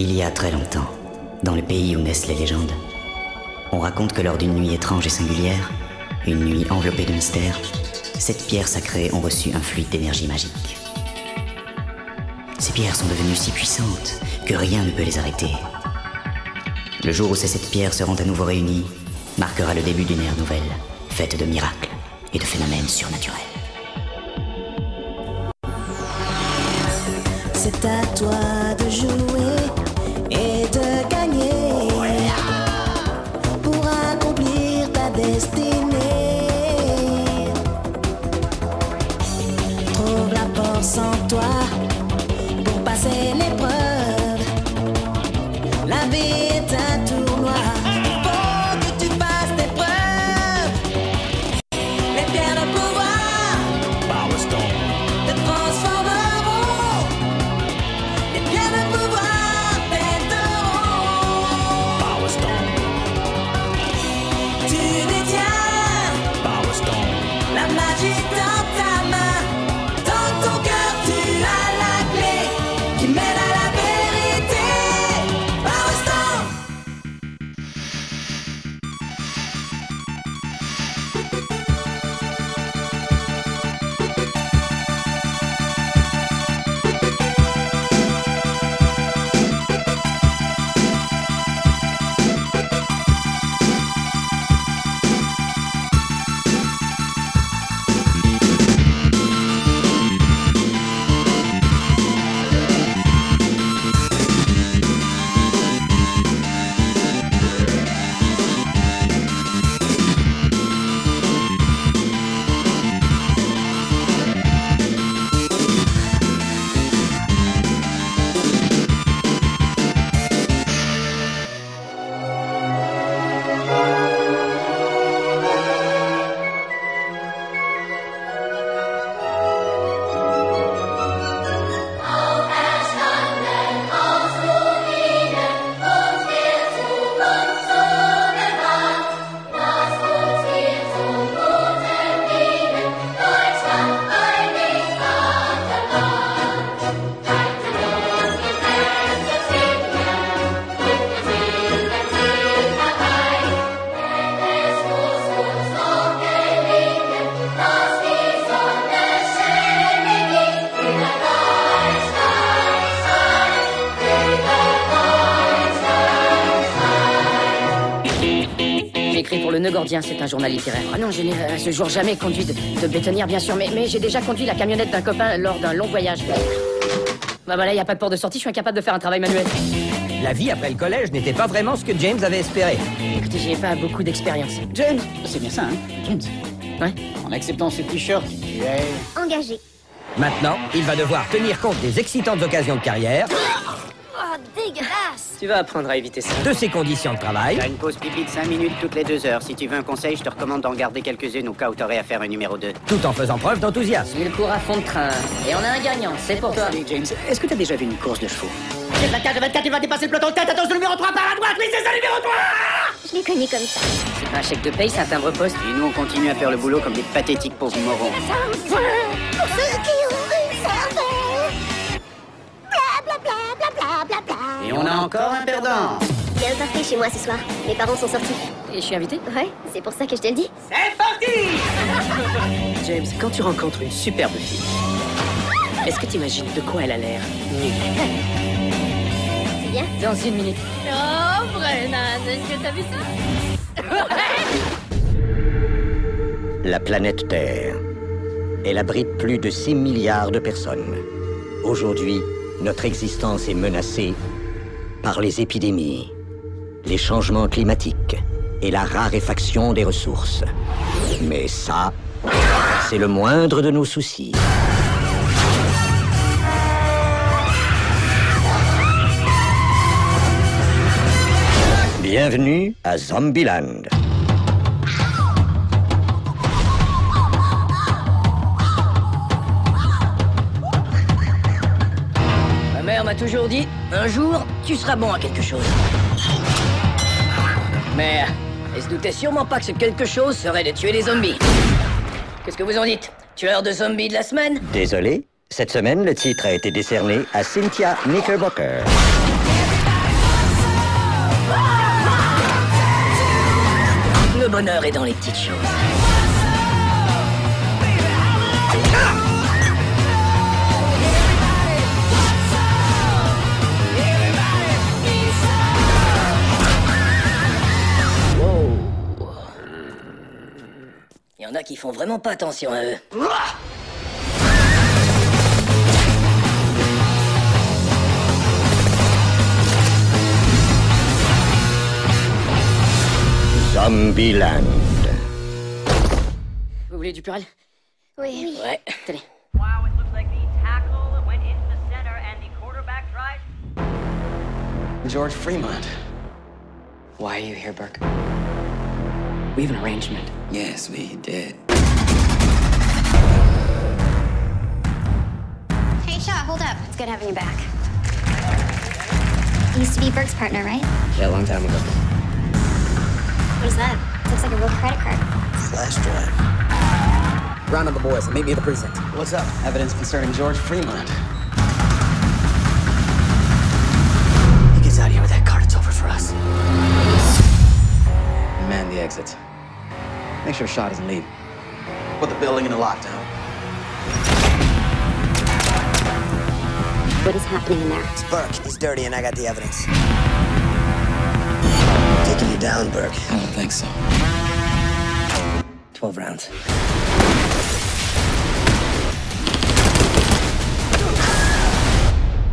Il y a très longtemps, dans le pays où naissent les légendes, on raconte que lors d'une nuit étrange et singulière, une nuit enveloppée de mystère, sept pierres sacrées ont reçu un fluide d'énergie magique. Ces pierres sont devenues si puissantes que rien ne peut les arrêter. Le jour où ces sept pierres seront à nouveau réunies marquera le début d'une ère nouvelle, faite de miracles et de phénomènes surnaturels. C'est un journal littéraire. Ah non, je n'ai à ce jour jamais conduit de, de bétonnière, bien sûr, mais, mais j'ai déjà conduit la camionnette d'un copain lors d'un long voyage. Bah voilà, il n'y a pas de porte de sortie, je suis incapable de faire un travail manuel. La vie après le collège n'était pas vraiment ce que James avait espéré. Écoutez, j'ai pas beaucoup d'expérience. James, c'est bien ça, hein James. Ouais. En acceptant ce t-shirt, tu es... Engagé. Maintenant, il va devoir tenir compte des excitantes occasions de carrière, Tu vas apprendre à éviter ça. de ses conditions de travail, T'as une pause pipi de 5 minutes toutes les deux heures. Si tu veux un conseil, je te recommande d'en garder quelques-unes au cas où t'aurais à faire un numéro 2. tout en faisant preuve d'enthousiasme. Il court à fond de train. Et on a un gagnant, c'est pour toi. Allez, James, est-ce que t'as déjà vu une course de chevaux? C'est 24 de 24, il va dépasser le peloton de tête. Attention, le numéro 3 par la droite. Oui, c'est ça, le numéro 3 Je l'ai connu comme ça. C'est pas un chèque de paye, c'est un timbre poste. Et nous, on continue à faire le boulot comme des pathétiques pauvres morons. On a encore un perdant. Il y a un party chez moi ce soir. Mes parents sont sortis. Et je suis invité Ouais, c'est pour ça que je te le dis. James, quand tu rencontres une superbe fille, est-ce que tu imagines de quoi elle a l'air C'est bien Dans une minute. Oh, Brennan, est-ce que t'as vu ça? La planète Terre. Elle abrite plus de 6 milliards de personnes. Aujourd'hui, notre existence est menacée les épidémies, les changements climatiques et la raréfaction des ressources. Mais ça, c'est le moindre de nos soucis. Bienvenue à Zombieland. Toujours dit, un jour, tu seras bon à quelque chose. Mais elle se doutait sûrement pas que ce quelque chose serait de tuer les zombies. Qu'est-ce que vous en dites Tueur de zombies de la semaine Désolé, cette semaine, le titre a été décerné à Cynthia Knickerbocker. Le bonheur est dans les petites choses. Il y en a qui font vraiment pas attention à eux. Zombieland. Vous voulez du purel Oui. Ouais. Tenez. Wow, it looks like the tackle went into the center and the quarterback tried. George Fremont. Why are you here, Burke? We have an arrangement. Yes, we did. Hey, Shaw, hold up. It's good having you back. You used to be Burke's partner, right? Yeah, a long time ago. What is that? looks like a real credit card. Flash drive. Round up the boys and meet me at the precinct. What's up? Evidence concerning George Fremont. Exits. Make sure Shaw doesn't leave. Put the building in a lockdown. What is happening in there? It's Burke. He's dirty and I got the evidence. Taking you down, Burke. I don't think so. 12 rounds.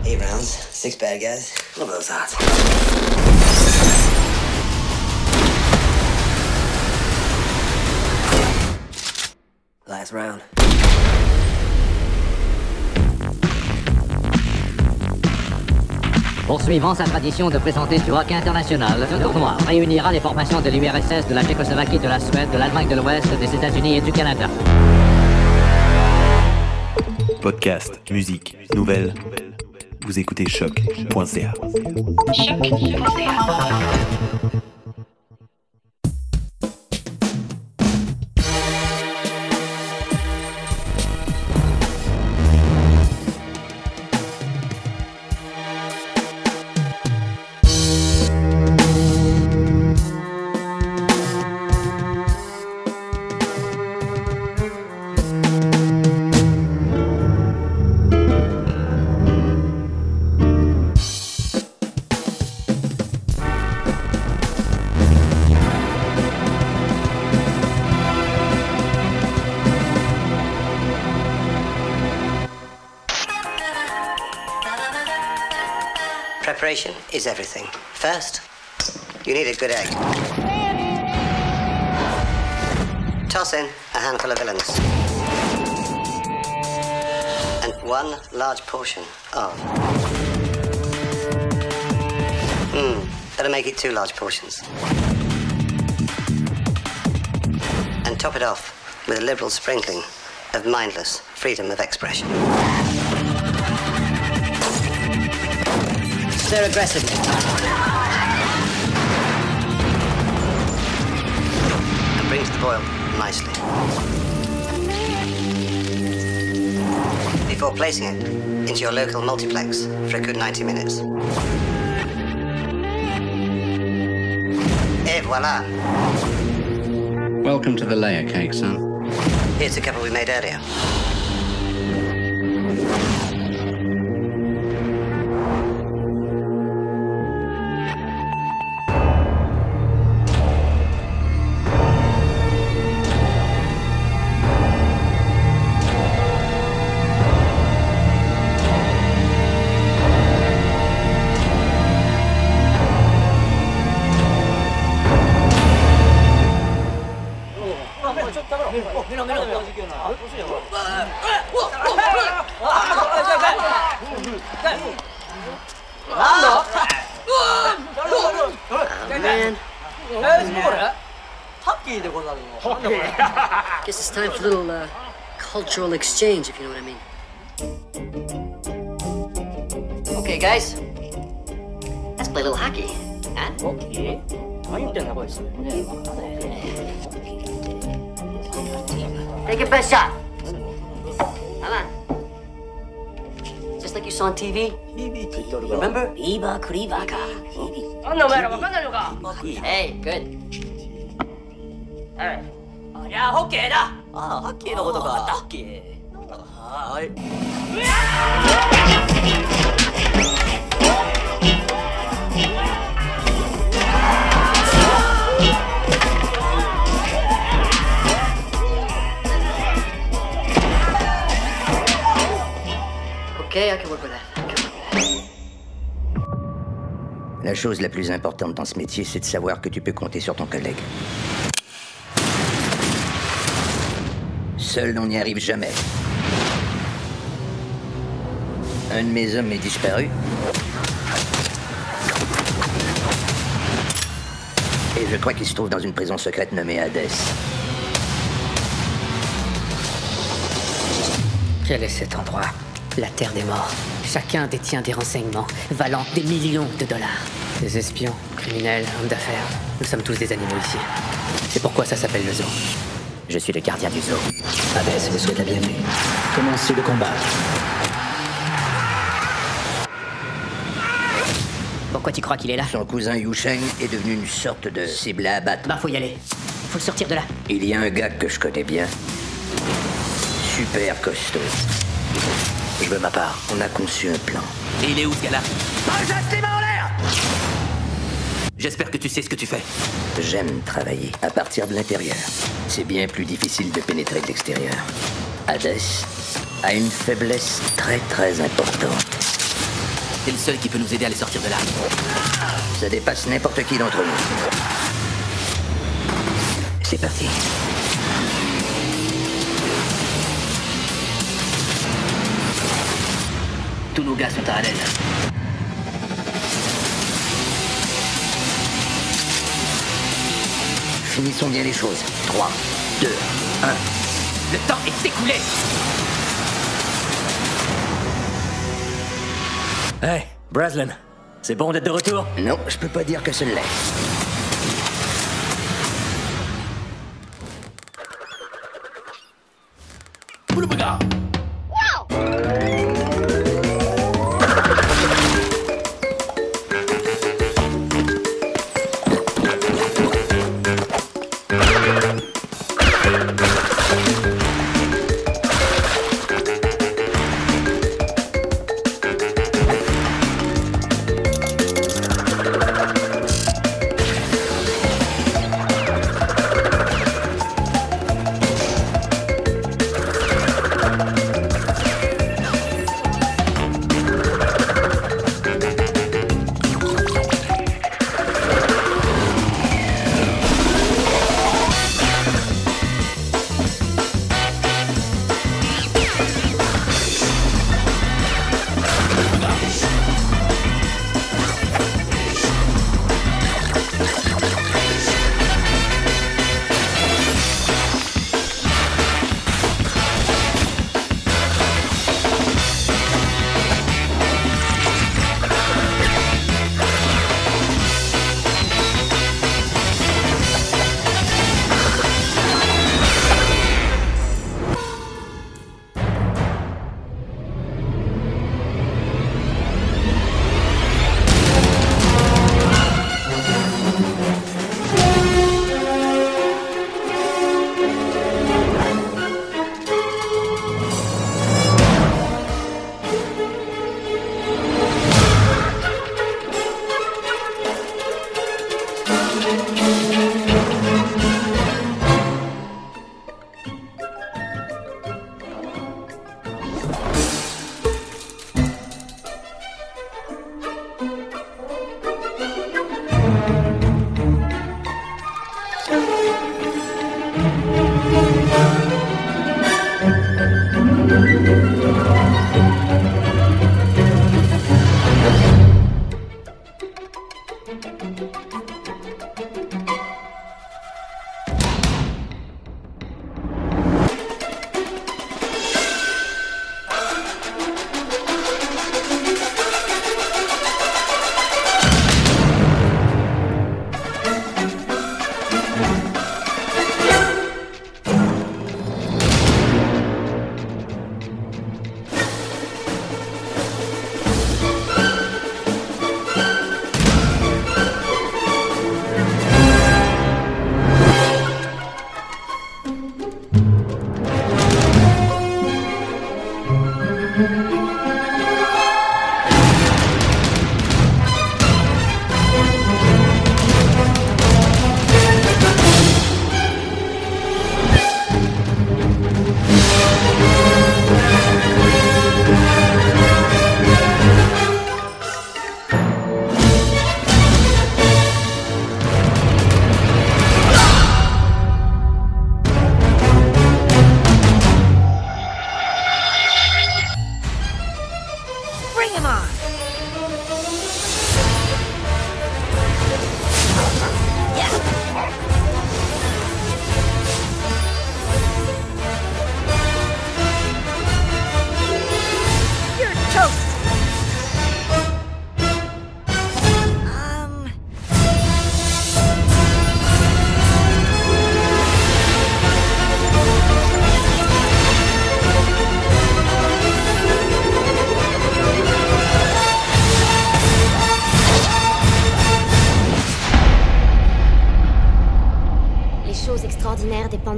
Eight rounds, six bad guys. Love those odds? Last round. Poursuivant sa tradition de présenter du hockey international, ce tournoi réunira les formations de l'URSS, de la Tchécoslovaquie, de la Suède, de l'Allemagne de l'Ouest, des États-Unis et du Canada. Podcast, musique, nouvelles. Vous écoutez choc.ca. Preparation is everything. First, you need a good egg. Toss in a handful of villains. And one large portion of. Hmm, better make it two large portions. And top it off with a liberal sprinkling of mindless freedom of expression. Stir aggressively. And bring to the boil nicely. Before placing it into your local multiplex for a good 90 minutes. Et voila. Welcome to the layer cake, son. Here's a couple we made earlier. cultural exchange, if you know what I mean. Okay, guys. Let's play a little hockey. Huh? Okay. Take your best shot. Come on. Just like you It's on TV. Remember? Iba Kurivaka. なんだお前らわかんないのか Hey, good. はいじゃあ、ホッケーだ ああ、ハッキーのことか。ハッキー。はい。 Okay, I can work with that. I can work with that. La chose la plus importante dans ce métier, c'est de savoir que tu peux compter sur ton collègue. Seul, on n'y arrive jamais. Un de mes hommes est disparu. Et je crois qu'il se trouve dans une prison secrète nommée Hades. Quel est cet endroit? La Terre des Morts. Chacun détient des renseignements valant des millions de dollars. Des espions, criminels, hommes d'affaires. Nous sommes tous des animaux ici. C'est pourquoi ça s'appelle le zoo. Je suis le gardien du zoo. Hades vous souhaite la bienvenue. Commencez le combat. Pourquoi tu crois qu'il est là Son cousin Yu Sheng est devenu une sorte de cible à abattre. Bah, faut y aller. Faut le sortir de là. Il y a un gars que je connais bien. Super costaud. Je veux ma part. On a conçu un plan. Et il est où ce gars-là? J'espère que tu sais ce que tu fais. J'aime travailler à partir de l'intérieur. C'est bien plus difficile de pénétrer de l'extérieur. Hades a une faiblesse très très importante. C'est le seul qui peut nous aider à les sortir de là. Ça dépasse n'importe qui d'entre nous. C'est parti. Tous nos gars sont à Hades. Finissons bien les choses. 3, 2, 1. Le temps est écoulé Hey, Braslin, c'est bon d'être de retour? Non, je peux pas dire que ce l'est.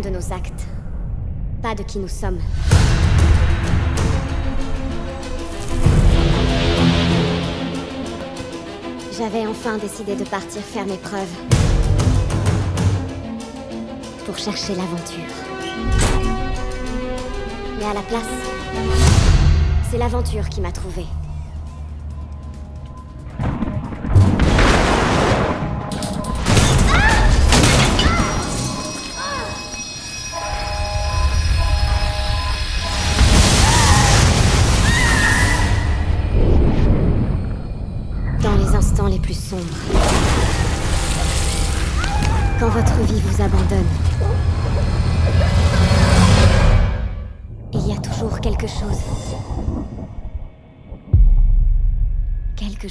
De nos actes, pas de qui nous sommes. J'avais enfin décidé de partir faire mes preuves. Pour chercher l'aventure. Mais à la place, c'est l'aventure qui m'a trouvée.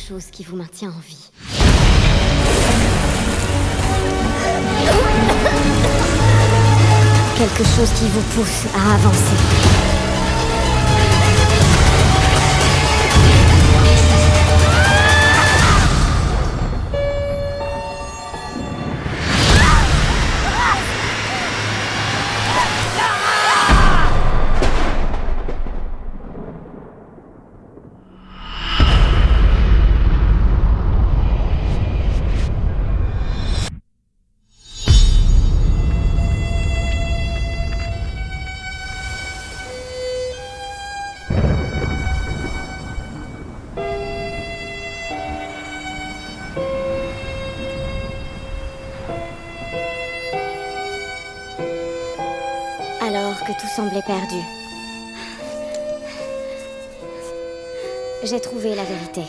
Chose qui vous maintient en vie. Quelque chose qui vous pousse à avancer. Semblait perdu. J'ai trouvé la vérité.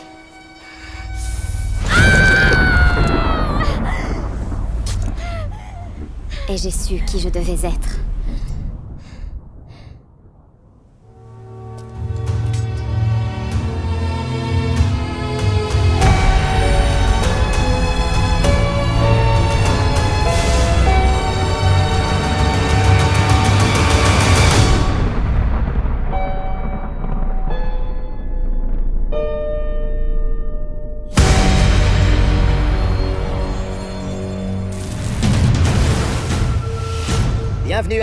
Et j'ai su qui je devais être.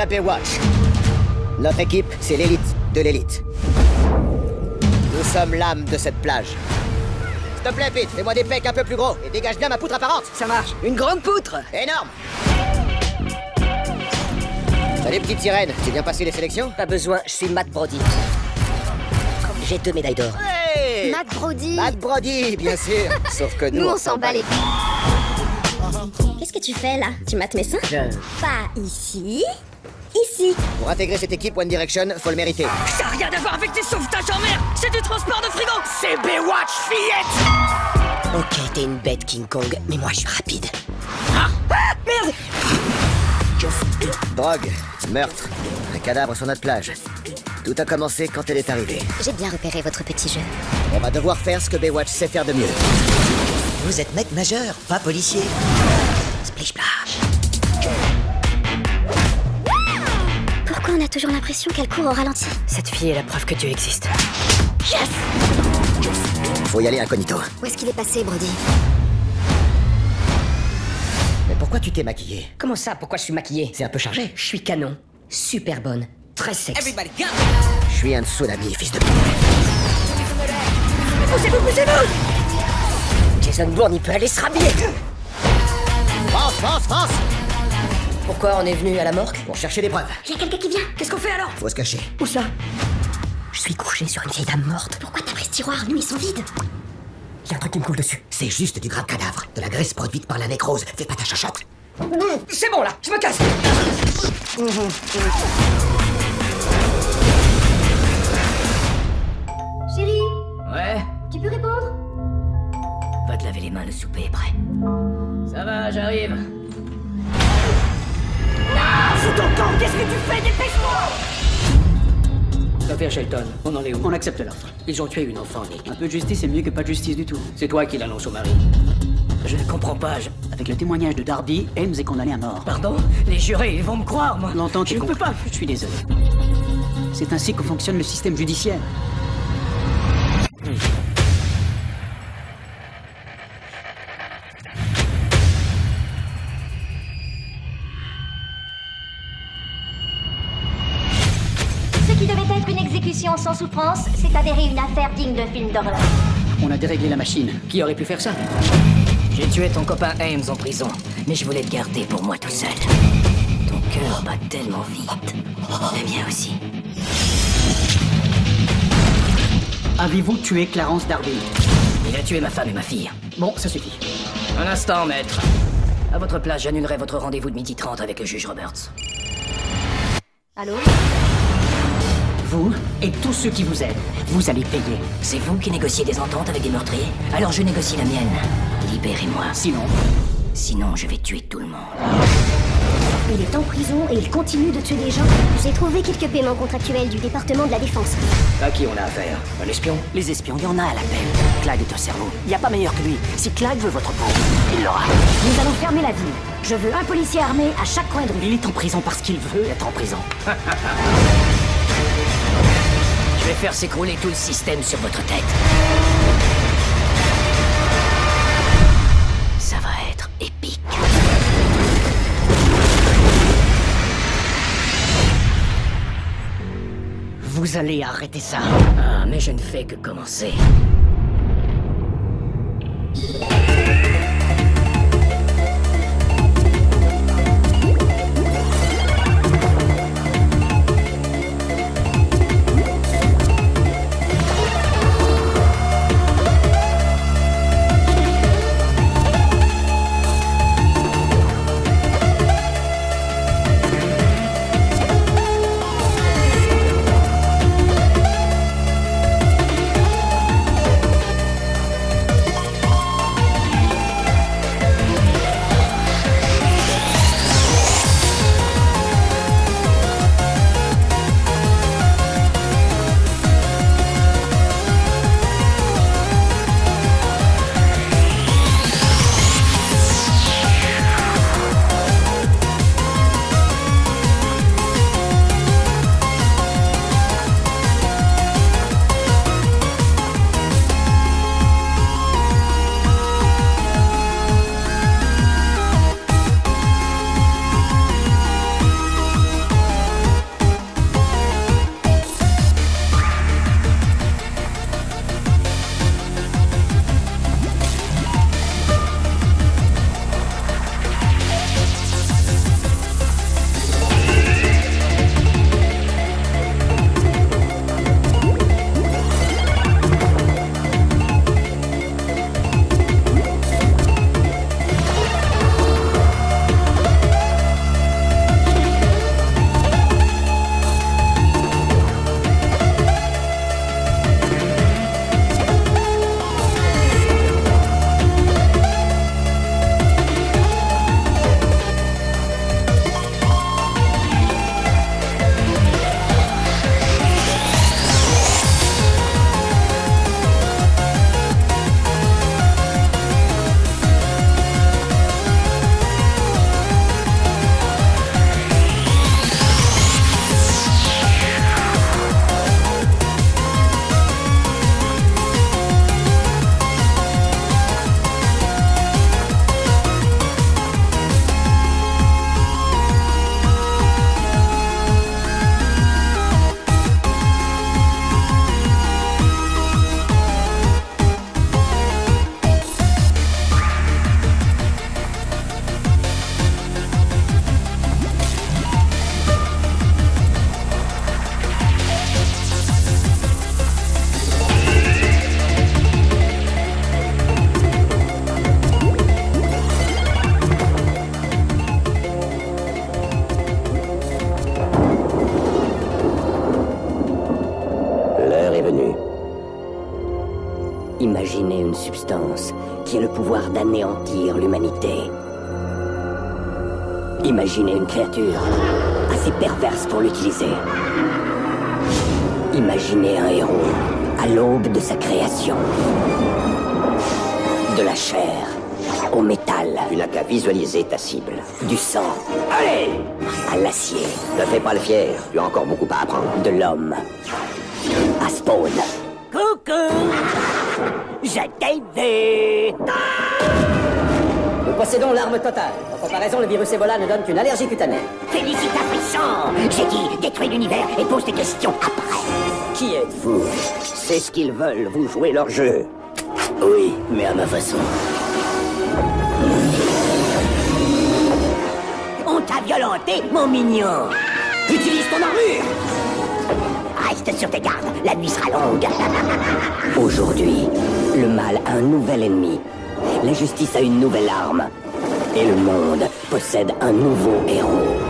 Baywatch. Notre équipe, c'est l'élite de l'élite. Nous sommes l'âme de cette plage. S'il te plaît, Pete, fais-moi des pecs un peu plus gros et dégage bien ma poutre apparente. Ça marche. Une grande poutre. Énorme. Salut, petite sirène. Tu viens passer les sélections? Pas besoin, je suis Matt Brody. J'ai deux médailles d'or. Hey Matt Brody Matt Brody, bien sûr. Sauf que nous, Nous, on s'en bat les Qu'est-ce que tu fais là? Tu mates mes seins? Pas ici. Pour intégrer cette équipe One Direction, faut le mériter. Ça n'a rien à voir avec tes sauvetages en mer C'est du transport de frigo C'est Baywatch, fillette Ok, t'es une bête, King Kong, mais moi je suis rapide. Ah, Merde Drogue, meurtre, un cadavre sur notre plage. Tout a commencé quand elle est arrivée. J'ai bien repéré votre petit jeu. On va devoir faire ce que Baywatch sait faire de mieux. Vous êtes mec majeur, pas policier. Splish splash. Pourquoi on a toujours l'impression qu'elle court au ralenti Cette fille est la preuve que Dieu existe. Yes Faut y aller incognito. Où est-ce qu'il est passé, Brody Mais pourquoi tu t'es maquillée Comment ça Pourquoi je suis maquillée C'est un peu chargé. Je suis canon, super bonne, très sexy. Je suis un tsunami, fils de... Poussez-vous, poussez-vous Jason Bourne, il peut aller se rhabiller France, France, France Pourquoi on est venu à la morgue Pour chercher des preuves. Il y a quelqu'un qui vient Qu'est-ce qu'on fait alors Faut se cacher. Où ça Je suis couché sur une vieille dame morte. Pourquoi t'as pris ce tiroir Nous, ils sont vides. Il y a un truc qui me coule dessus. C'est juste du grave cadavre. De la graisse produite par la nécrose. Fais pas ta chachotte. C'est bon là, je me casse Chérie, Ouais, tu peux répondre va te laver les mains, le souper est prêt. Ça va, j'arrive. Fous ton camp, qu'est-ce que tu fais? Dépêche-moi L'affaire Shelton, on en est où? On accepte l'offre. Ils ont tué une enfant, Nick. Un peu de justice, c'est mieux que pas de justice du tout. C'est toi qui l'annonce au mari. Je ne comprends pas, je... Avec le témoignage de Darby, Ames est condamné à mort. Pardon? Les jurés, ils vont me croire, moi Longtemps Je tu ne peux pas Je suis désolé. C'est ainsi que fonctionne le système judiciaire. Mission sans souffrance s'est avérée une affaire digne de film d'horreur. On a déréglé la machine. Qui aurait pu faire ça? J'ai tué ton copain Ames en prison, mais je voulais te garder pour moi tout seul. Ton cœur bat tellement vite. Le mien aussi. Avez-vous tué Clarence Darby? Il a tué ma femme et ma fille. Bon, ça suffit. Un instant, maître. À votre place, j'annulerai votre rendez-vous de midi 30 avec le juge Roberts. Allô? Vous et tous ceux qui vous aident, vous allez payer. C'est vous qui négociez des ententes avec des meurtriers Alors je négocie la mienne. Libérez-moi. Sinon Sinon, je vais tuer tout le monde. Il est en prison et il continue de tuer des gens. J'ai trouvé quelques paiements contractuels du département de la défense. À qui on a affaire Un espion Les espions, il y en a à l'appel. Clyde est un cerveau. Il n'y a pas meilleur que lui. Si Clyde veut votre peau, il l'aura. Nous allons fermer la ville. Je veux un policier armé à chaque coin de rue. Il est en prison parce qu'il veut être en prison. Je vais faire s'écrouler tout le système sur votre tête. Ça va être épique. Vous allez arrêter ça. Ah, mais je ne fais que commencer. Créature assez perverse pour l'utiliser. Imaginez un héros à l'aube de sa création. De la chair au métal. Tu n'as qu'à visualiser ta cible. Du sang. Allez À l'acier. Ne fais pas le fier, tu as encore beaucoup à apprendre. De l'homme à Spawn. Coucou Je t'ai vu Nous possédons l'arme totale. Comparaison, le virus Ebola ne donne qu'une allergie cutanée. Félicitations J'ai dit détruis l'univers et pose tes questions après Qui êtes-vous? C'est ce qu'ils veulent, vous jouez leur jeu. Oui, mais à ma façon. On t'a violenté, mon mignon Utilise ton armure Reste sur tes gardes, la nuit sera longue. Aujourd'hui, le mal a un nouvel ennemi. La justice a une nouvelle arme. Et le monde possède un nouveau héros.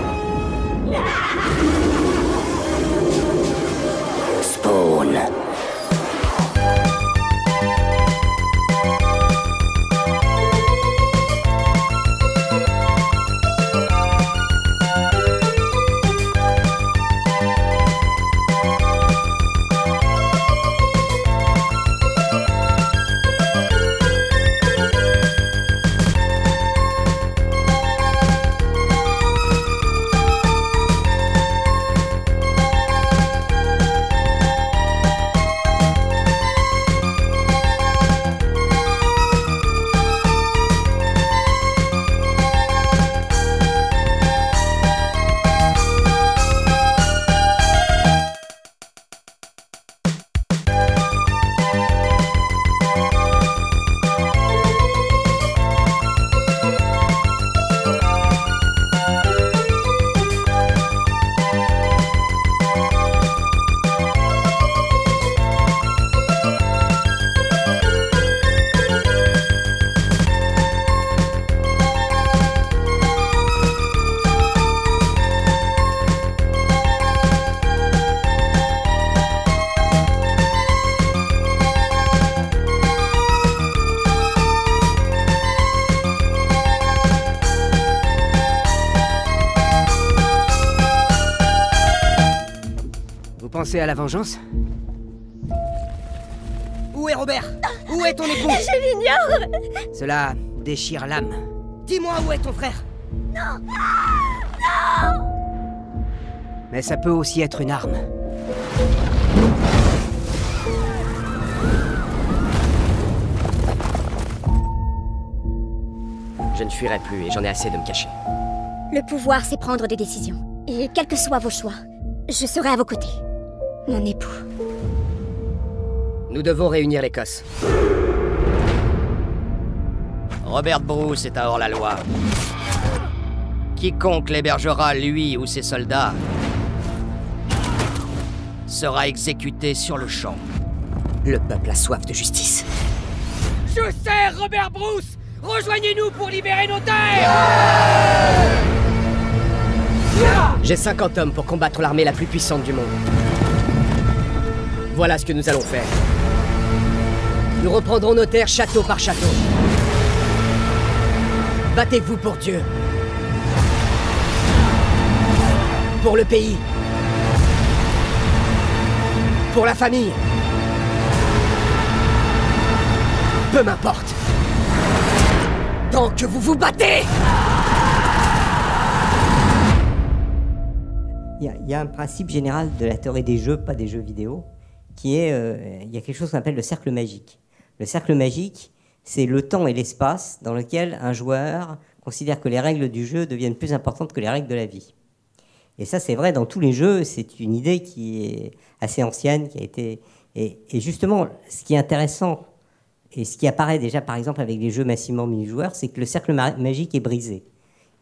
Vous pensez à la vengeance Où est Robert Où est ton époux Je l'ignore Cela déchire l'âme. Dis-moi où est ton frère Non Non Mais ça peut aussi être une arme. Je ne fuirai plus et j'en ai assez de me cacher. Le pouvoir, c'est prendre des décisions. Et quels que soient vos choix, je serai à vos côtés. Mon époux. Nous devons réunir l'Écosse. Robert Bruce est un hors-la-loi. Quiconque l'hébergera, lui ou ses soldats, sera exécuté sur le champ. Le peuple a soif de justice. Je sais, Robert Bruce Rejoignez-nous pour libérer nos terres J'ai 50 hommes pour combattre l'armée la plus puissante du monde. Voilà ce que nous allons faire. Nous reprendrons nos terres château par château. Battez-vous pour Dieu. Pour le pays. Pour la famille. Peu m'importe. Tant que vous vous battez Il y, y a un principe général de la théorie des jeux, pas des jeux vidéo, qui est, euh, il y a quelque chose qu'on appelle le cercle magique. Le cercle magique, c'est le temps et l'espace dans lequel un joueur considère que les règles du jeu deviennent plus importantes que les règles de la vie. Et ça, c'est vrai dans tous les jeux. C'est une idée qui est assez ancienne, qui a été. Et, justement, ce qui est intéressant et ce qui apparaît déjà, par exemple, avec les jeux massivement multijoueurs, c'est que le cercle ma- magique est brisé.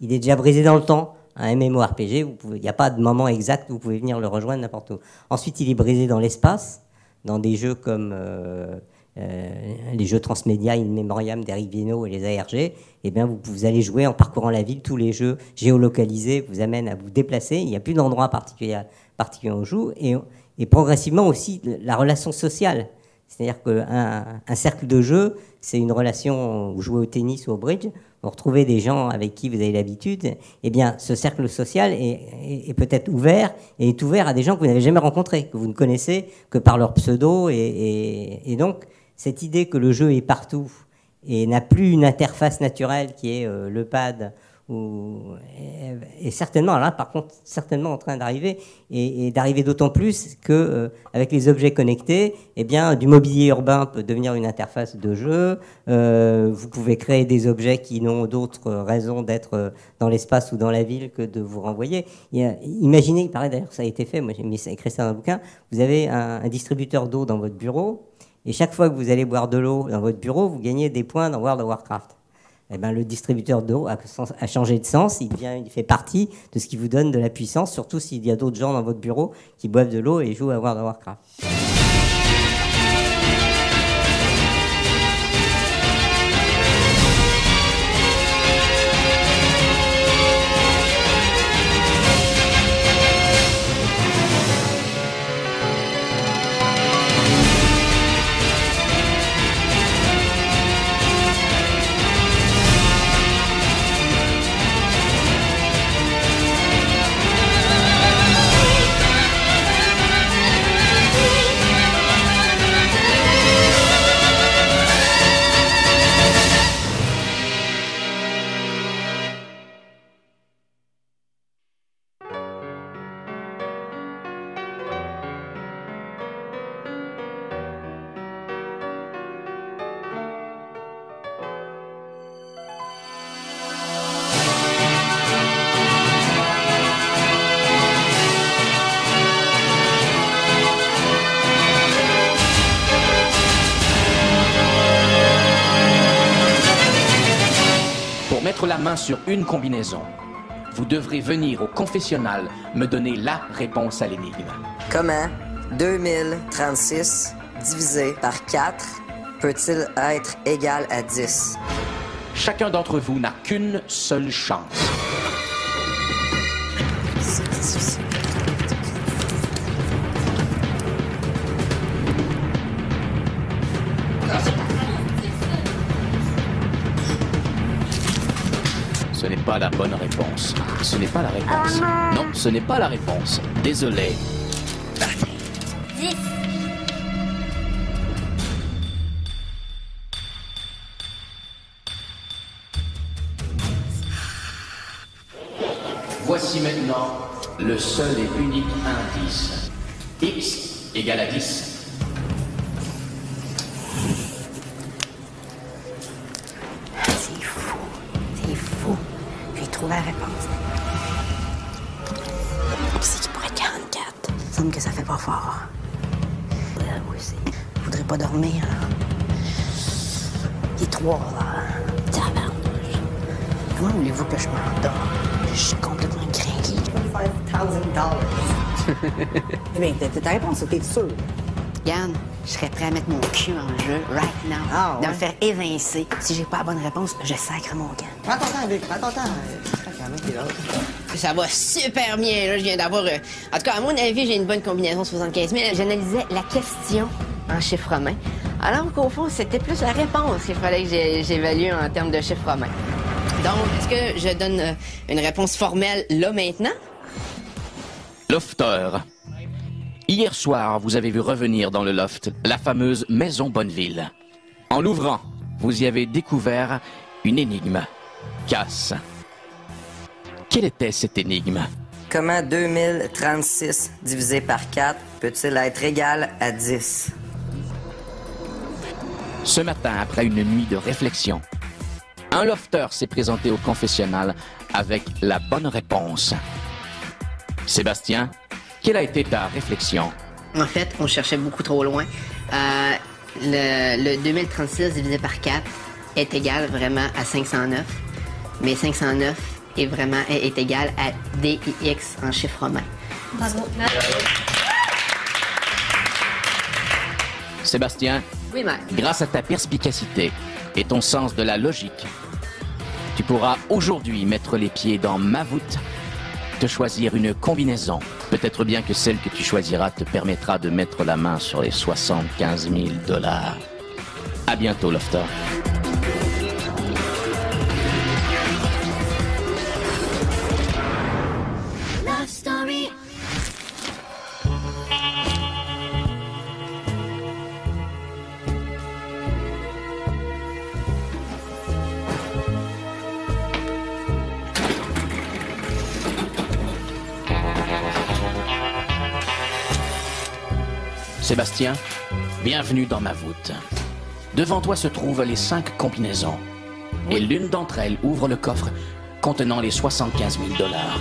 Il est déjà brisé dans le temps. Un MMORPG, il n'y a pas de moment exact où vous pouvez venir le rejoindre n'importe où. Ensuite, il est brisé dans l'espace, dans des jeux comme euh, euh, les jeux transmédia In Memoriam d'Eric Viennot et les ARG. Eh bien, vous, allez jouer en parcourant la ville. Tous les jeux géolocalisés vous amènent à vous déplacer. Il n'y a plus d'endroit particulier, particulier où on joue. Et, et progressivement aussi, la relation sociale. C'est-à-dire qu'un un cercle de jeu, c'est une relation, vous jouez au tennis ou au bridge, vous retrouvez des gens avec qui vous avez l'habitude, eh bien, ce cercle social est, peut-être ouvert, et est ouvert à des gens que vous n'avez jamais rencontrés, que vous ne connaissez que par leur pseudo, et donc, cette idée que le jeu est partout, et n'a plus une interface naturelle qui est euh, le pad ou- est certainement là, par contre, certainement en train d'arriver, et, et d'arriver d'autant plus que euh, avec les objets connectés, eh bien, du mobilier urbain peut devenir une interface de jeu. Euh, vous pouvez créer des objets qui n'ont d'autre raison d'être dans l'espace ou dans la ville que de vous renvoyer. A- imaginez, il paraît d'ailleurs ça a été fait, moi j'ai écrit ça dans le bouquin, vous avez un, un distributeur d'eau dans votre bureau, et chaque fois que vous allez boire de l'eau dans votre bureau, vous gagnez des points dans World of Warcraft. Eh ben, le distributeur d'eau a, changé de sens, il, devient, il fait partie de ce qui vous donne de la puissance, surtout s'il y a d'autres gens dans votre bureau qui boivent de l'eau et jouent à World of Warcraft. Main sur une combinaison, vous devrez venir au confessionnal me donner la réponse à l'énigme. Comment 2036 divisé par 4 peut-il être égal à 10? Chacun d'entre vous n'a qu'une seule chance. Pas la bonne réponse. Ce n'est pas la réponse. Non, ce n'est pas la réponse. Désolé. 10. Voici maintenant le seul et unique indice. X égale à 10. Semble que ça fait pas fort. Ouais, moi aussi. Je voudrais pas dormir. là. Il est 3 heures. Tabarnouche. Comment voulez-vous que je m'endorme? Je suis complètement craqué. 25 Eh bien, t'as ta réponse, t'es sûr? Regarde, je serais prêt à mettre mon cul en jeu right now. Ah, De me faire évincer. Si j'ai pas la bonne réponse, je sacre mon camp. Prends ton temps, Vic, prends ton temps. Ça va super bien, là. Je viens d'avoir. euh, En tout cas, à mon avis, j'ai une bonne combinaison 75 000. J'analysais la question en chiffres romains. Alors qu'au fond, c'était plus la réponse qu'il fallait que j'évalue en termes de chiffres romains. Donc, est-ce que je donne euh, une réponse formelle là maintenant? Lofter. Hier soir, vous avez vu revenir dans le loft la fameuse maison Bonneville. En l'ouvrant, vous y avez découvert une énigme. Casse. Quelle était cette énigme? Comment 2036 divisé par 4 peut-il être égal à 10? Ce matin, après une nuit de réflexion, un lofter s'est présenté au confessionnal avec la bonne réponse. Sébastien, quelle a été ta réflexion? En fait, on cherchait beaucoup trop loin. Euh, le, le 2036 divisé par 4 est égal vraiment à 509. Mais 509 est vraiment est, est égal à DIX en chiffre romain. Bravo. Sébastien, Oui, grâce à ta perspicacité et ton sens de la logique, tu pourras aujourd'hui mettre les pieds dans ma voûte, te choisir une combinaison. Peut-être bien que celle que tu choisiras te permettra de mettre la main sur les 75 000 dollars. À bientôt, Lofter. Sébastien, bienvenue dans ma voûte. Devant toi se trouvent les cinq combinaisons. Et l'une d'entre elles ouvre le coffre contenant les 75 000 dollars.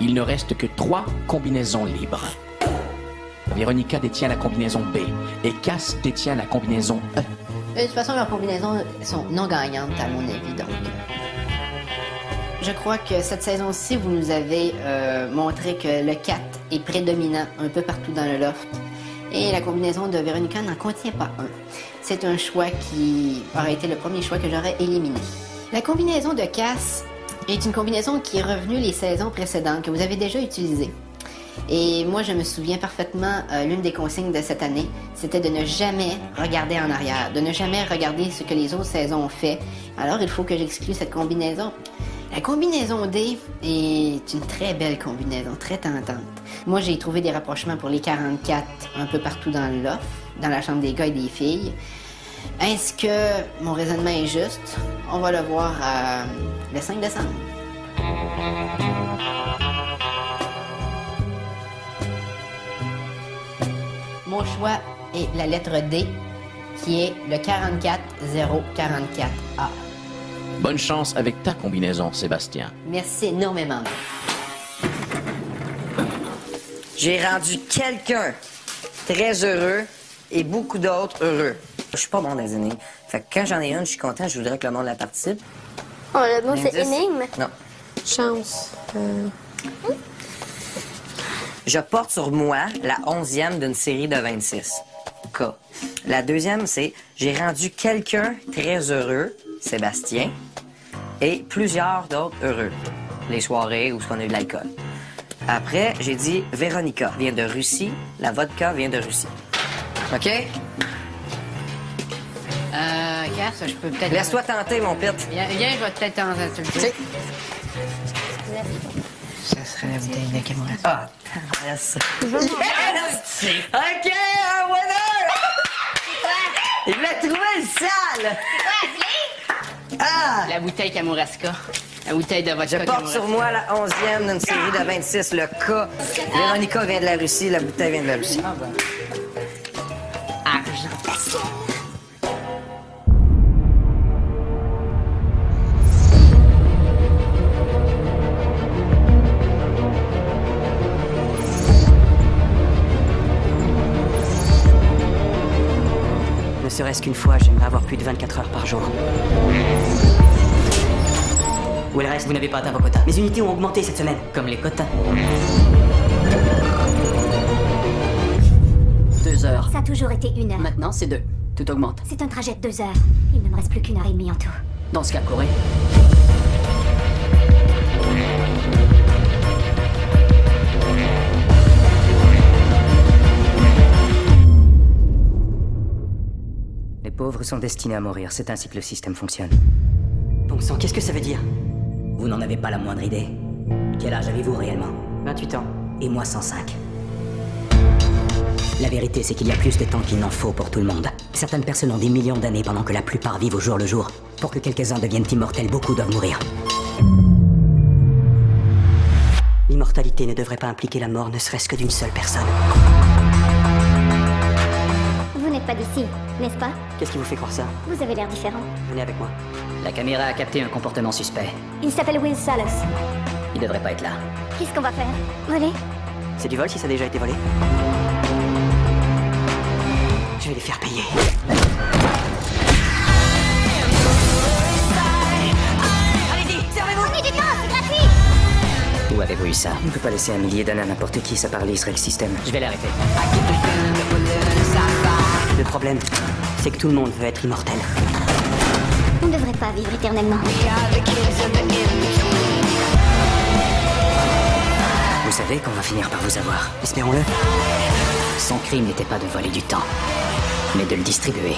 Il ne reste que trois combinaisons libres. Véronica détient la combinaison B et Cass détient la combinaison E. De toute façon, leurs combinaisons sont non gagnantes, à mon avis, donc. Je crois que cette saison-ci, vous nous avez euh, montré que le 4 prédominant un peu partout dans le loft. Et la combinaison de Véronica n'en contient pas un. C'est un choix qui aurait été le premier choix que j'aurais éliminé. La combinaison de Cass est une combinaison qui est revenue les saisons précédentes, que vous avez déjà utilisée. Et moi, je me souviens parfaitement, euh, l'une des consignes de cette année, c'était de ne jamais regarder en arrière, de ne jamais regarder ce que les autres saisons ont fait. Alors, il faut que j'exclue cette combinaison. La combinaison D est une très belle combinaison, très tentante. Moi, j'ai trouvé des rapprochements pour les 44 un peu partout dans loft, dans la chambre des gars et des filles. Est-ce que mon raisonnement est juste? On va le voir euh, le 5 décembre. Mon choix est la lettre D, qui est le 44044A. Bonne chance avec ta combinaison, Sébastien. Merci énormément. J'ai rendu quelqu'un très heureux et beaucoup d'autres heureux. Je suis pas bon dans les énigmes. Fait que quand j'en ai une, je suis content, je voudrais que le monde la participe. Oh, le mot, c'est énigme? Non. Chance. Euh, Je porte sur moi la onzième d'une série de 26. K. La deuxième, c'est j'ai rendu quelqu'un très heureux, Sébastien, et plusieurs d'autres heureux. Les soirées où on a eu de l'alcool. Après, j'ai dit Véronica vient de Russie, la vodka vient de Russie. OK? Euh, Cass, je peux peut-être. Laisse-toi tenter, mon pit. Viens, viens, je vais peut-être t'en te le dire. Ça serait la bouteille de Camouras. Ah, yes! Yes! OK, un winner! Il l'a trouvé le sale! Ah! La bouteille Kamouraska. La bouteille de vodka Je porte sur moi la onzième d'une série de 26, le K. Véronica vient de la Russie, la bouteille vient de la Russie. Argent. Ne serait-ce qu'une fois, j'aimerais avoir plus de 24 heures par jour. Où est le reste Vous n'avez pas atteint vos quotas. Mes unités ont augmenté cette semaine. Comme les quotas. Deux heures. Ça a toujours été une heure. Maintenant, c'est deux. Tout augmente. C'est un trajet de deux heures. Il ne me reste plus qu'une heure et demie en tout. Dans ce cas, courez. Pauvres sont destinés à mourir. C'est ainsi que le système fonctionne. Bon sang, qu'est-ce que ça veut dire? Vous n'en avez pas la moindre idée. Quel âge avez-vous réellement? 28 ans. Et moi 105. La vérité, c'est qu'il y a plus de temps qu'il n'en faut pour tout le monde. Certaines personnes ont des millions d'années pendant que la plupart vivent au jour le jour. Pour que quelques-uns deviennent immortels, beaucoup doivent mourir. L'immortalité ne devrait pas impliquer la mort, ne serait-ce que d'une seule personne. Pas d'ici, n'est-ce pas Qu'est-ce qui vous fait croire ça Vous avez l'air différent. Venez avec moi. La caméra a capté un comportement suspect. Il s'appelle Will Salas. Il devrait pas être là. Qu'est-ce qu'on va faire Voler C'est du vol si ça a déjà été volé Je vais les faire payer. Allez-y, servez-vous Prenez du temps, c'est gratuit Où avez-vous eu ça On ne peut pas laisser un millier d'années à n'importe qui, ça paralyserait le système. Je vais l'arrêter. Le problème, c'est que tout le monde veut être immortel. On ne devrait pas vivre éternellement. Vous savez qu'on va finir par vous avoir. Espérons-le. Son crime n'était pas de voler du temps, mais de le distribuer.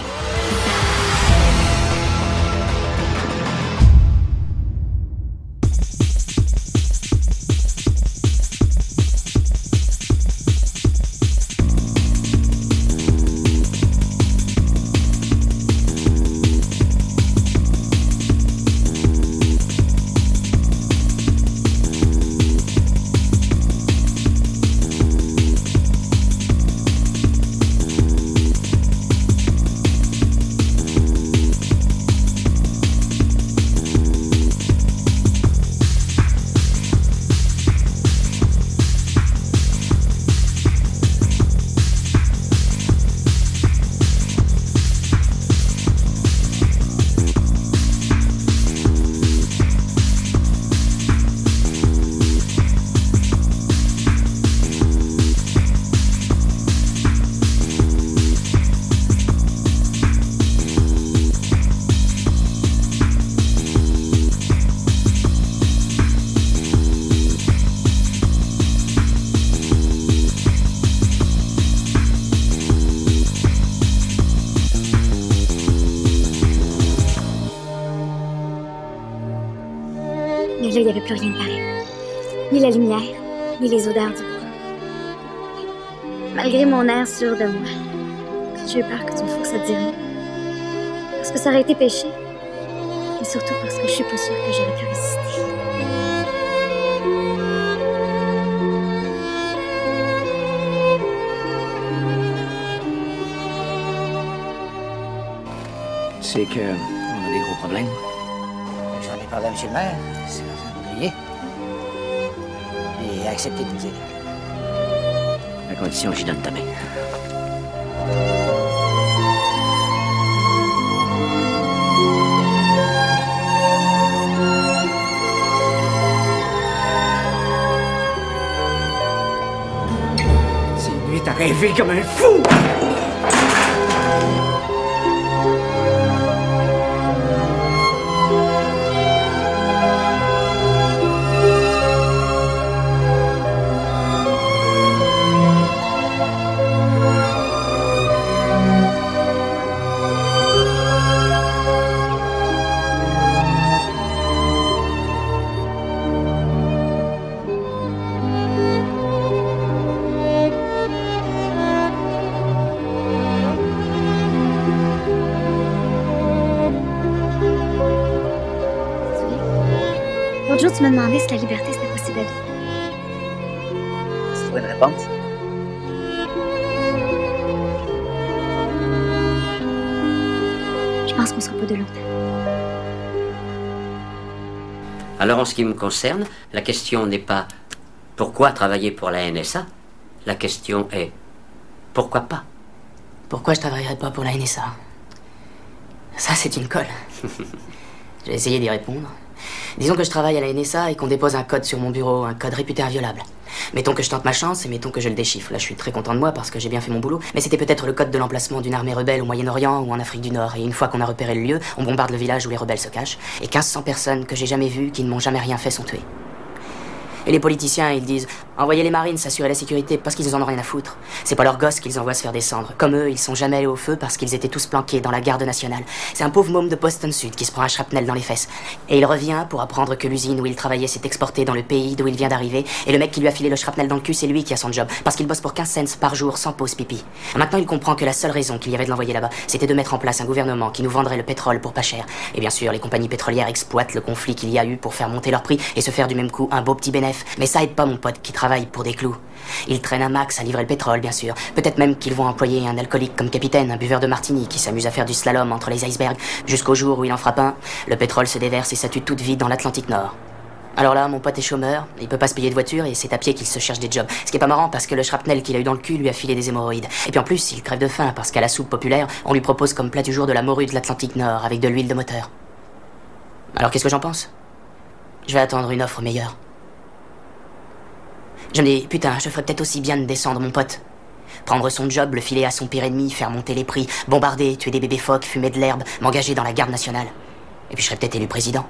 Plus rien de pareil. Ni la lumière, ni les odeurs du bois. Malgré mon air sûr de moi, j'ai eu peur que tu me forces à dire non. Parce que ça aurait été péché. Et il a accepté de nous condition que j'y donne ta main. T'as rêvé comme un fou! Ce qui me concerne, la question n'est pas pourquoi travailler pour la NSA, la question est pourquoi pas Pourquoi je travaillerais pas pour la NSA Ça, c'est une colle. J'ai essayé d'y répondre. Disons que je travaille à la NSA et qu'on dépose un code sur mon bureau, un code réputé inviolable. Mettons que je tente ma chance et mettons que je le déchiffre. Là, je suis très content de moi parce que j'ai bien fait mon boulot. Mais c'était peut-être le code de l'emplacement d'une armée rebelle au Moyen-Orient ou en Afrique du Nord. Et une fois qu'on a repéré le lieu, on bombarde le village où les rebelles se cachent. Et 1500 personnes que j'ai jamais vues, qui ne m'ont jamais rien fait, sont tuées. Et les politiciens, ils disent envoyez les marines s'assurer la sécurité parce qu'ils en ont rien à foutre. C'est pas leurs gosses qu'ils envoient se faire descendre. Comme eux, ils sont jamais allés au feu parce qu'ils étaient tous planqués dans la garde nationale. C'est un pauvre môme de Boston Sud qui se prend un shrapnel dans les fesses. Et il revient pour apprendre que l'usine où il travaillait s'est exportée dans le pays d'où il vient d'arriver. Et le mec qui lui a filé le shrapnel dans le cul, c'est lui qui a son job. Parce qu'il bosse pour 15 cents par jour sans pause pipi. Maintenant, il comprend que la seule raison qu'il y avait de l'envoyer là-bas, c'était de mettre en place un gouvernement qui nous vendrait le pétrole pour pas cher. Et bien sûr, les compagnies pétrolières exploitent le conflit qu'il y a eu pour faire monter leur prix et se faire du même coup un beau petit Mais ça aide pas mon pote qui travaille pour des clous. Il traîne un max à livrer le pétrole, bien sûr. Peut-être même qu'ils vont employer un alcoolique comme capitaine, un buveur de martini qui s'amuse à faire du slalom entre les icebergs, jusqu'au jour où il en frappe un, le pétrole se déverse et ça tue toute vie dans l'Atlantique Nord. Alors là, mon pote est chômeur, il peut pas se payer de voiture et c'est à pied qu'il se cherche des jobs. Ce qui est pas marrant parce que le shrapnel qu'il a eu dans le cul lui a filé des hémorroïdes. Et puis en plus, il crève de faim parce qu'à la soupe populaire, on lui propose comme plat du jour de la morue de l'Atlantique Nord avec de l'huile de moteur. Alors qu'est-ce que j'en pense? Je vais attendre une offre meilleure. Je me dis, putain, je ferais peut-être aussi bien de descendre mon pote. Prendre son job, le filer à son pire ennemi, faire monter les prix, bombarder, tuer des bébés phoques, fumer de l'herbe, m'engager dans la garde nationale. Et puis je serais peut-être élu président.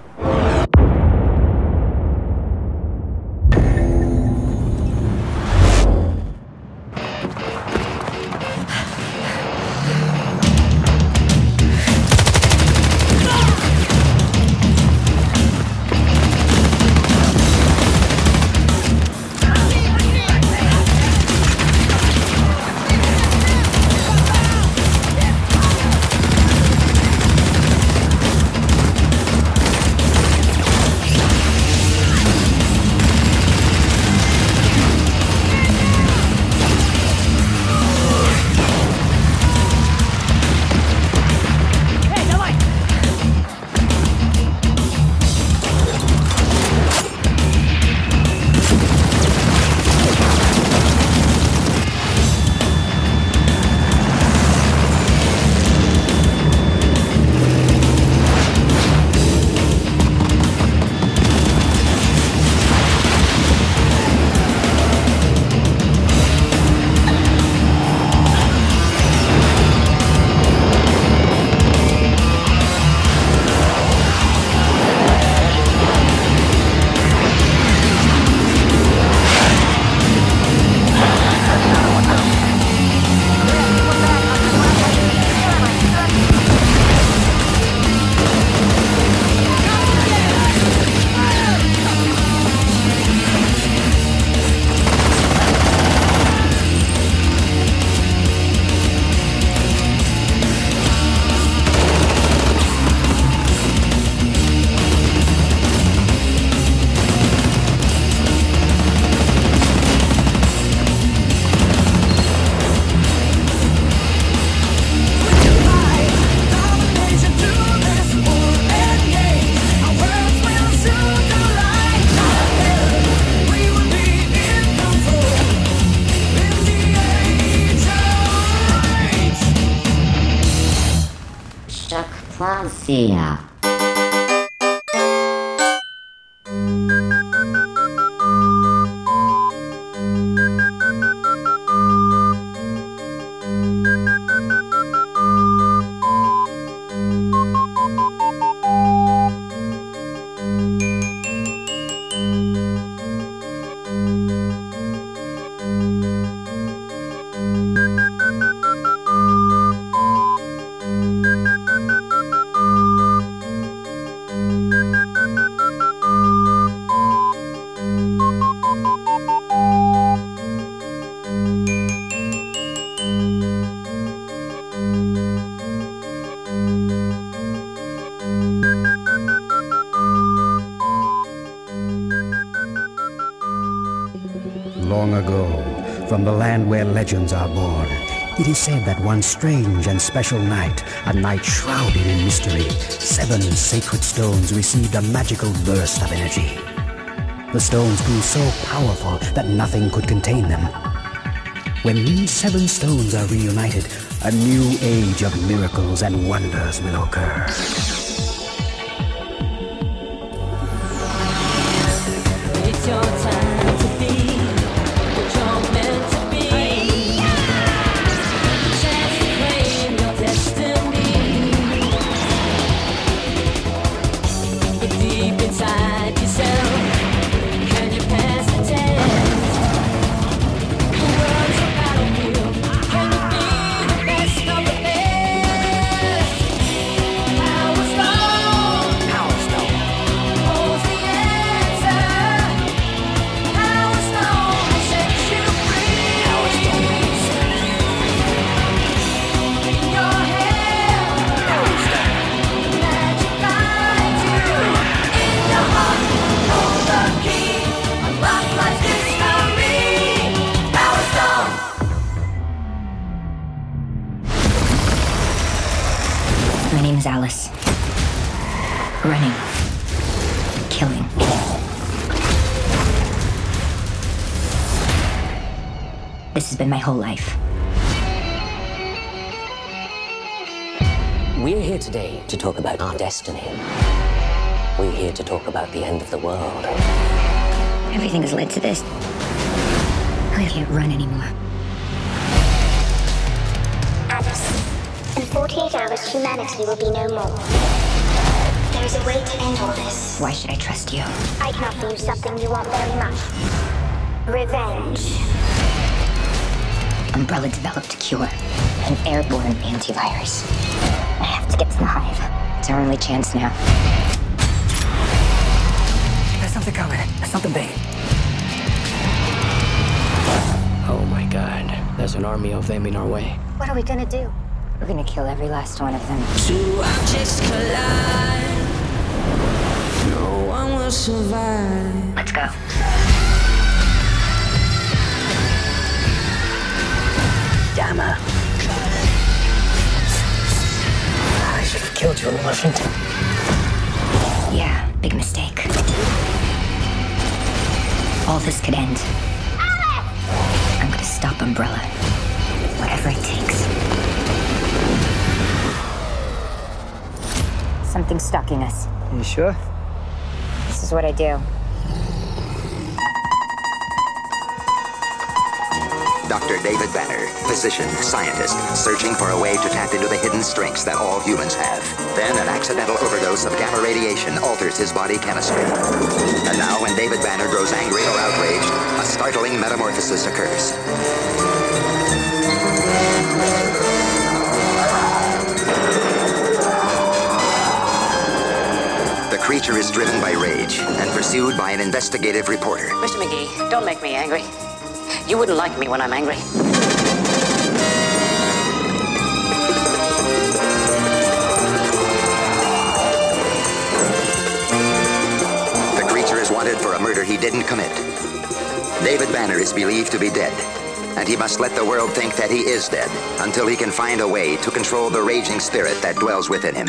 día. Where legends are born, it is said that one strange and special night, a night shrouded in mystery, seven sacred stones received a magical burst of energy. The stones grew so powerful that nothing could contain them. When these seven stones are reunited, a new age of miracles and wonders will occur. Alice. Running. Killing. This has been my whole life. We're here today to talk about our destiny. We're here to talk about the end of the world. Everything has led to this. I can't run anymore. 48 hours, humanity will be no more. There is a way to end all this. Why should I trust you? I can offer you something you want very much. Revenge. Umbrella developed a cure. An airborne antivirus. I have to get to the hive. It's our only chance now. There's something coming. There's something big. Oh my god, there's an army of them in our way. What are we gonna do? We're gonna kill every last one of them. Two objects collide. No one will survive. Let's go. Dama. I should have killed you in Washington. Yeah, big mistake. All this could end. I'm gonna stop Umbrella. Whatever it takes. Something's stalking us. You sure? This is what I do. Dr. David Banner, physician, scientist, searching for a way to tap into the hidden strengths that all humans have. Then an accidental overdose of gamma radiation alters his body chemistry. And now, when David Banner grows angry or outraged, a startling metamorphosis occurs. Creature is driven by rage and pursued by an investigative reporter. Mr. McGee, don't make me angry. You wouldn't like me when I'm angry. The creature is wanted for a murder he didn't commit. David Banner is believed to be dead, and he must let the world think that he is dead until he can find a way to control the raging spirit that dwells within him.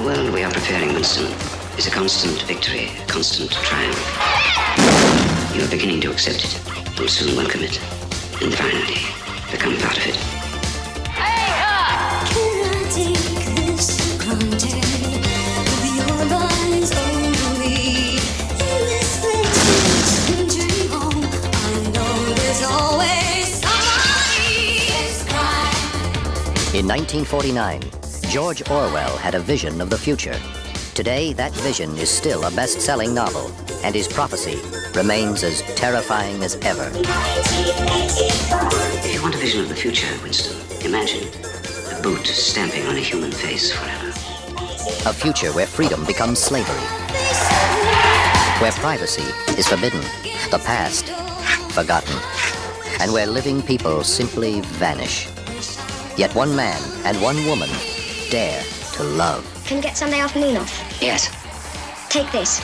The world we are preparing, Winston, is a constant victory, a constant triumph. You are beginning to accept it. You'll soon welcome it. And finally, become part of it. In 1949, George Orwell had a vision of the future. Today, that vision is still a best selling novel, and his prophecy remains as terrifying as ever. If you want a vision of the future, Winston, imagine a boot stamping on a human face forever. A future where freedom becomes slavery, where privacy is forbidden, the past forgotten, and where living people simply vanish. Yet one man and one woman dare to love. Can you get Sunday afternoon off? Yes. Take this.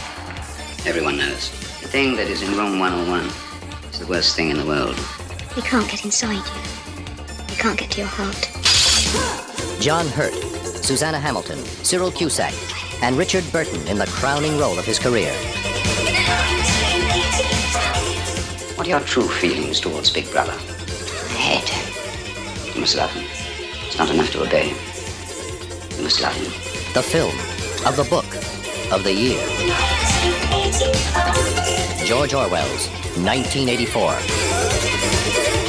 Everyone knows. The thing that is in room 101 is the worst thing in the world. We can't get inside you. We can't get to your heart. John Hurt, Susanna Hamilton, Cyril Cusack, and Richard Burton in the crowning role of his career. What are your true feelings towards Big Brother? I Hate. him. You must love him. It's not enough to obey him. The film of the book of the year. George Orwell's 1984.